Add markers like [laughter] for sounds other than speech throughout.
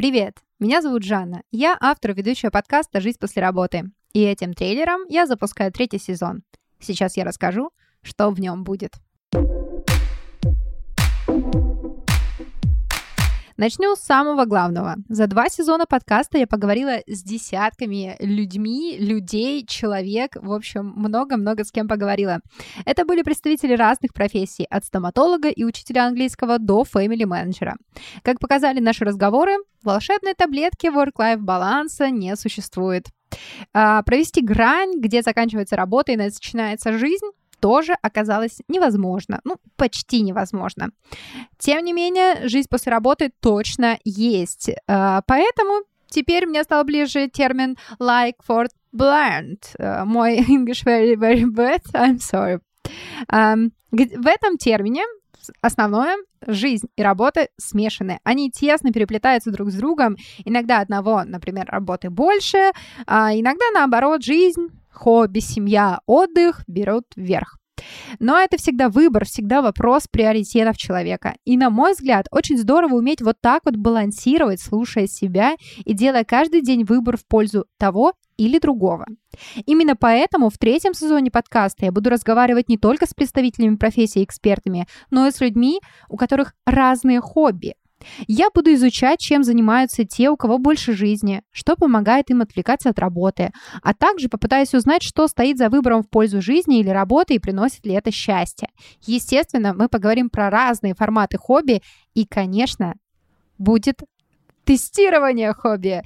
Привет, меня зовут Жанна. Я автор и ведущая подкаста «Жизнь после работы». И этим трейлером я запускаю третий сезон. Сейчас я расскажу, что в нем будет. Начну с самого главного. За два сезона подкаста я поговорила с десятками людьми, людей, человек, в общем, много-много с кем поговорила. Это были представители разных профессий, от стоматолога и учителя английского до фэмили-менеджера. Как показали наши разговоры, волшебной таблетки work-life баланса не существует. А, провести грань, где заканчивается работа и начинается жизнь, тоже оказалось невозможно. Ну, почти невозможно. Тем не менее, жизнь после работы точно есть. А, поэтому теперь мне стал ближе термин like for blind. А, мой [laughs] English very, very bad, I'm sorry. В этом термине основное жизнь и работа смешаны. Они тесно переплетаются друг с другом. Иногда одного, например, работы больше, а иногда наоборот жизнь хобби, семья, отдых берут вверх. Но это всегда выбор, всегда вопрос приоритетов человека. И, на мой взгляд, очень здорово уметь вот так вот балансировать, слушая себя и делая каждый день выбор в пользу того или другого. Именно поэтому в третьем сезоне подкаста я буду разговаривать не только с представителями профессии и экспертами, но и с людьми, у которых разные хобби, я буду изучать, чем занимаются те, у кого больше жизни, что помогает им отвлекаться от работы, а также попытаюсь узнать, что стоит за выбором в пользу жизни или работы и приносит ли это счастье. Естественно, мы поговорим про разные форматы хобби и, конечно, будет тестирование хобби.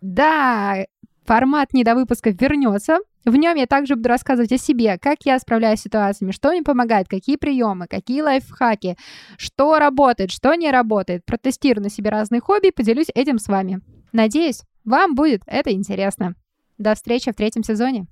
Да, формат недовыпусков вернется, в нем я также буду рассказывать о себе, как я справляюсь с ситуациями, что мне помогает, какие приемы, какие лайфхаки, что работает, что не работает. Протестирую на себе разные хобби и поделюсь этим с вами. Надеюсь, вам будет это интересно. До встречи в третьем сезоне.